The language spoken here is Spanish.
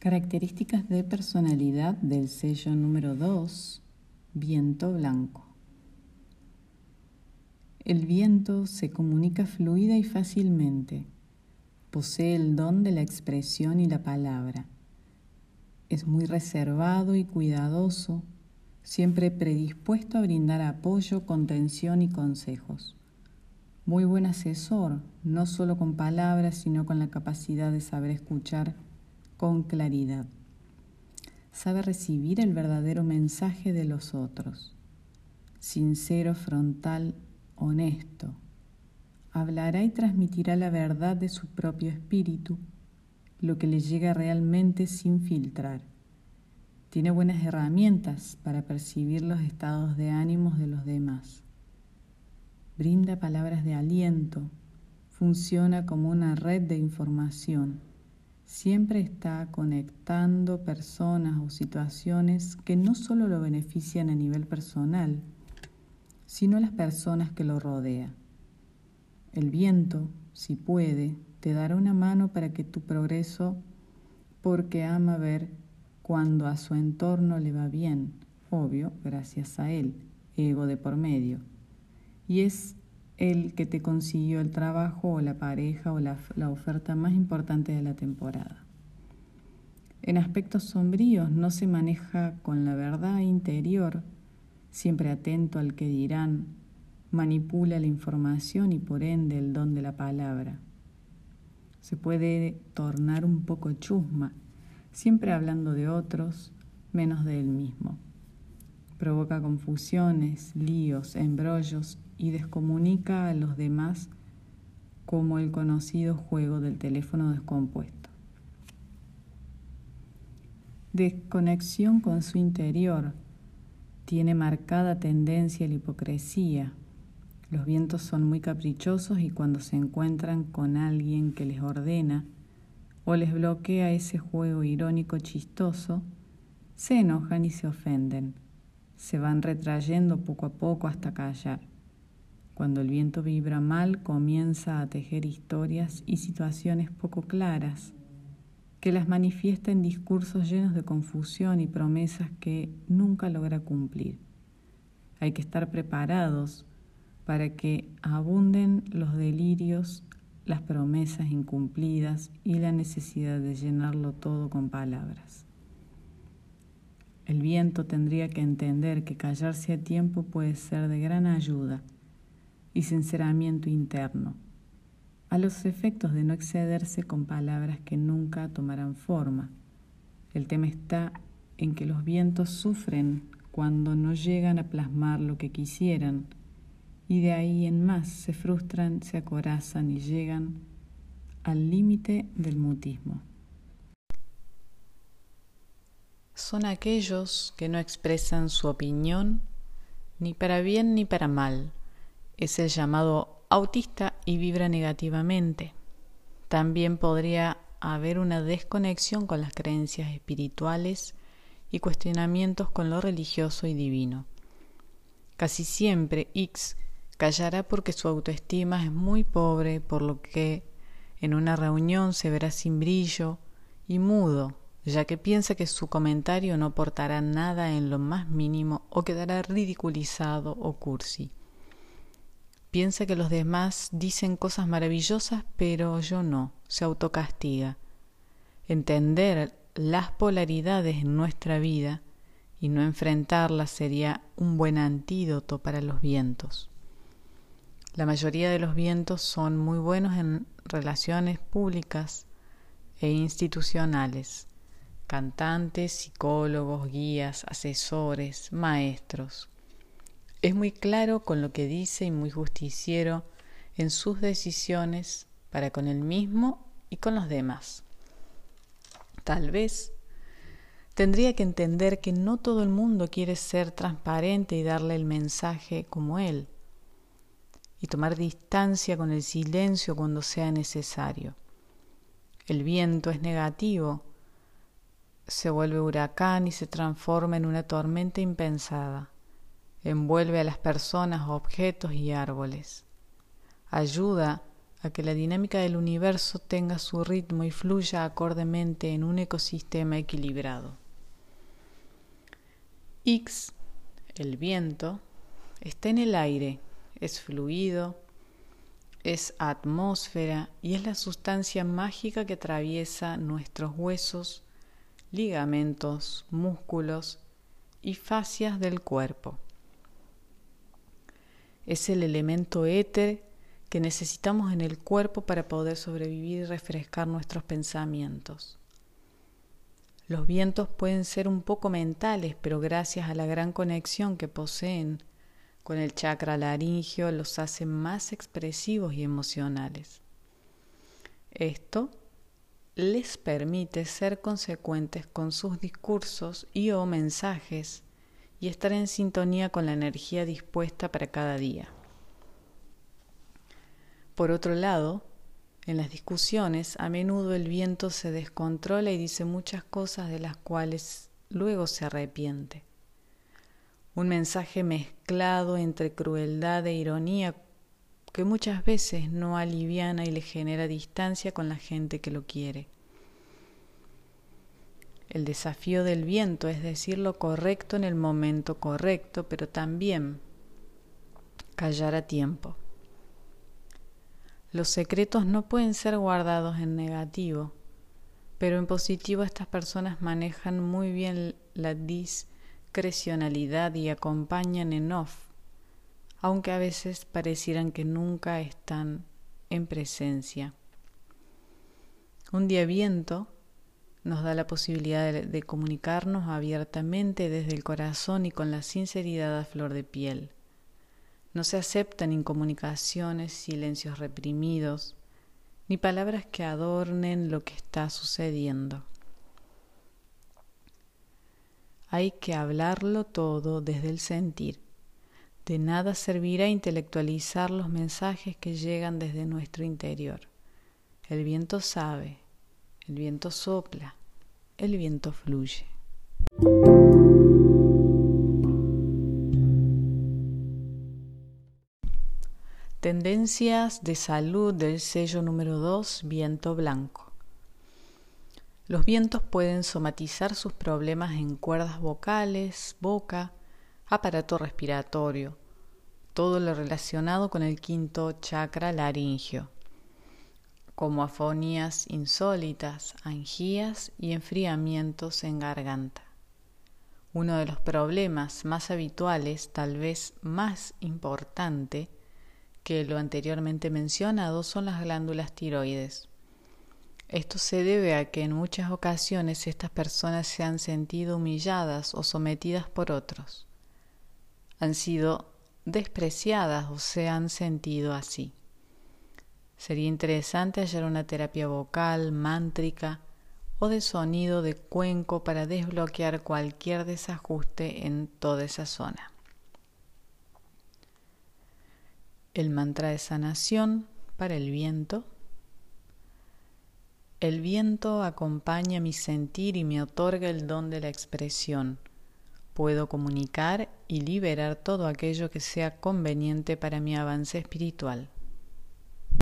Características de personalidad del sello número 2, viento blanco. El viento se comunica fluida y fácilmente. Posee el don de la expresión y la palabra. Es muy reservado y cuidadoso, siempre predispuesto a brindar apoyo, contención y consejos. Muy buen asesor, no solo con palabras, sino con la capacidad de saber escuchar con claridad. Sabe recibir el verdadero mensaje de los otros. Sincero, frontal, honesto. Hablará y transmitirá la verdad de su propio espíritu, lo que le llega realmente sin filtrar. Tiene buenas herramientas para percibir los estados de ánimos de los demás brinda palabras de aliento, funciona como una red de información. Siempre está conectando personas o situaciones que no solo lo benefician a nivel personal, sino a las personas que lo rodean. El viento, si puede, te dará una mano para que tu progreso, porque ama ver cuando a su entorno le va bien, obvio, gracias a él, ego de por medio y es el que te consiguió el trabajo o la pareja o la, la oferta más importante de la temporada. En aspectos sombríos no se maneja con la verdad interior, siempre atento al que dirán, manipula la información y por ende el don de la palabra. Se puede tornar un poco chusma, siempre hablando de otros, menos de él mismo. Provoca confusiones, líos, embrollos y descomunica a los demás como el conocido juego del teléfono descompuesto. Desconexión con su interior tiene marcada tendencia a la hipocresía. Los vientos son muy caprichosos y cuando se encuentran con alguien que les ordena o les bloquea ese juego irónico chistoso, se enojan y se ofenden. Se van retrayendo poco a poco hasta callar. Cuando el viento vibra mal, comienza a tejer historias y situaciones poco claras, que las manifiesta en discursos llenos de confusión y promesas que nunca logra cumplir. Hay que estar preparados para que abunden los delirios, las promesas incumplidas y la necesidad de llenarlo todo con palabras. El viento tendría que entender que callarse a tiempo puede ser de gran ayuda y sinceramiento interno, a los efectos de no excederse con palabras que nunca tomarán forma. El tema está en que los vientos sufren cuando no llegan a plasmar lo que quisieran y de ahí en más se frustran, se acorazan y llegan al límite del mutismo. Son aquellos que no expresan su opinión ni para bien ni para mal, es el llamado autista y vibra negativamente. También podría haber una desconexión con las creencias espirituales y cuestionamientos con lo religioso y divino. Casi siempre X callará porque su autoestima es muy pobre, por lo que en una reunión se verá sin brillo y mudo, ya que piensa que su comentario no aportará nada en lo más mínimo o quedará ridiculizado o cursi. Piensa que los demás dicen cosas maravillosas, pero yo no, se autocastiga. Entender las polaridades en nuestra vida y no enfrentarlas sería un buen antídoto para los vientos. La mayoría de los vientos son muy buenos en relaciones públicas e institucionales, cantantes, psicólogos, guías, asesores, maestros, es muy claro con lo que dice y muy justiciero en sus decisiones para con él mismo y con los demás. Tal vez tendría que entender que no todo el mundo quiere ser transparente y darle el mensaje como él, y tomar distancia con el silencio cuando sea necesario. El viento es negativo, se vuelve huracán y se transforma en una tormenta impensada envuelve a las personas, objetos y árboles. Ayuda a que la dinámica del universo tenga su ritmo y fluya acordemente en un ecosistema equilibrado. X, el viento, está en el aire, es fluido, es atmósfera y es la sustancia mágica que atraviesa nuestros huesos, ligamentos, músculos y fascias del cuerpo. Es el elemento éter que necesitamos en el cuerpo para poder sobrevivir y refrescar nuestros pensamientos. Los vientos pueden ser un poco mentales, pero gracias a la gran conexión que poseen con el chakra laringio los hacen más expresivos y emocionales. Esto les permite ser consecuentes con sus discursos y o mensajes y estar en sintonía con la energía dispuesta para cada día. Por otro lado, en las discusiones a menudo el viento se descontrola y dice muchas cosas de las cuales luego se arrepiente. Un mensaje mezclado entre crueldad e ironía que muchas veces no aliviana y le genera distancia con la gente que lo quiere. El desafío del viento es decir lo correcto en el momento correcto, pero también callar a tiempo. Los secretos no pueden ser guardados en negativo, pero en positivo estas personas manejan muy bien la discrecionalidad y acompañan en off, aunque a veces parecieran que nunca están en presencia. Un día viento nos da la posibilidad de, comunicarnos abiertamente desde el corazón y con la sinceridad a flor de piel. No se aceptan incomunicaciones, silencios reprimidos, ni palabras que adornen lo que está sucediendo. Hay que hablarlo todo desde el sentir. De nada servirá intelectualizar los mensajes que llegan desde nuestro interior. El viento sabe, el viento sopla, el viento fluye. Tendencias de salud del sello número 2, viento blanco. Los vientos pueden somatizar sus problemas en cuerdas vocales, boca, aparato respiratorio, todo lo relacionado con el quinto chakra laringio, como afonías insólitas, angías y enfriamientos en garganta. Uno de los problemas más habituales, tal vez más importante, que lo anteriormente mencionado son las glándulas tiroides. Esto se debe a que en muchas ocasiones estas personas se han sentido humilladas o sometidas por otros. Han sido despreciadas o se han sentido así. Sería interesante hallar una terapia vocal, mántrica o de sonido de cuenco para desbloquear cualquier desajuste en toda esa zona. el mantra de sanación para el viento. El viento acompaña mi sentir y me otorga el don de la expresión. Puedo comunicar y liberar todo aquello que sea conveniente para mi avance espiritual.